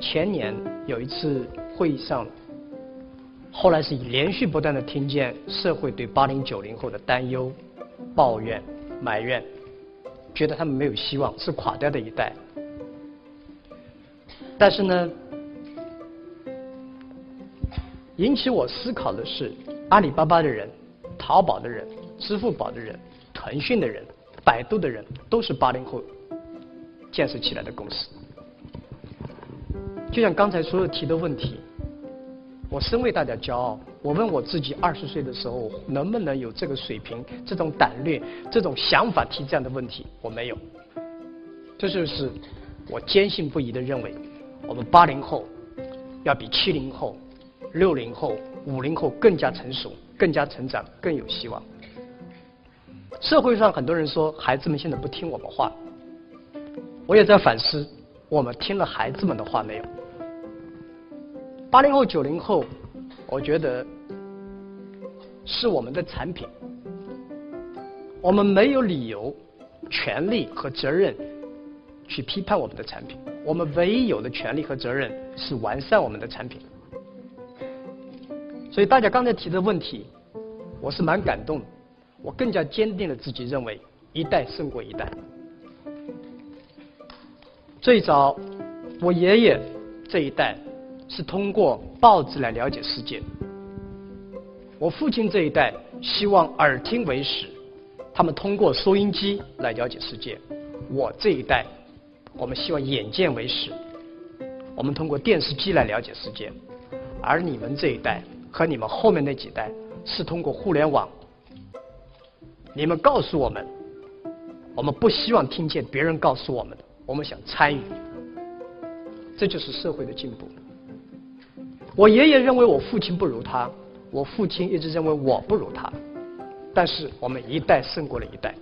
前年有一次会议上，后来是连续不断的听见社会对八零九零后的担忧、抱怨、埋怨，觉得他们没有希望，是垮掉的一代。但是呢，引起我思考的是，阿里巴巴的人、淘宝的人、支付宝的人、腾讯的人、百度的人，都是八零后建设起来的公司。就像刚才所有提的问题，我深为大家骄傲。我问我自己，二十岁的时候能不能有这个水平、这种胆略、这种想法提这样的问题？我没有。这就是我坚信不疑的认为。我们八零后要比七零后、六零后、五零后更加成熟、更加成长、更有希望。社会上很多人说孩子们现在不听我们话，我也在反思，我们听了孩子们的话没有？八零后、九零后，我觉得是我们的产品，我们没有理由、权利和责任去批判我们的产品。我们唯一有的权利和责任是完善我们的产品，所以大家刚才提的问题，我是蛮感动，我更加坚定了自己认为一代胜过一代。最早，我爷爷这一代是通过报纸来了解世界，我父亲这一代希望耳听为实，他们通过收音机来了解世界，我这一代。我们希望眼见为实，我们通过电视机来了解世界，而你们这一代和你们后面那几代是通过互联网。你们告诉我们，我们不希望听见别人告诉我们的，我们想参与，这就是社会的进步。我爷爷认为我父亲不如他，我父亲一直认为我不如他，但是我们一代胜过了一代。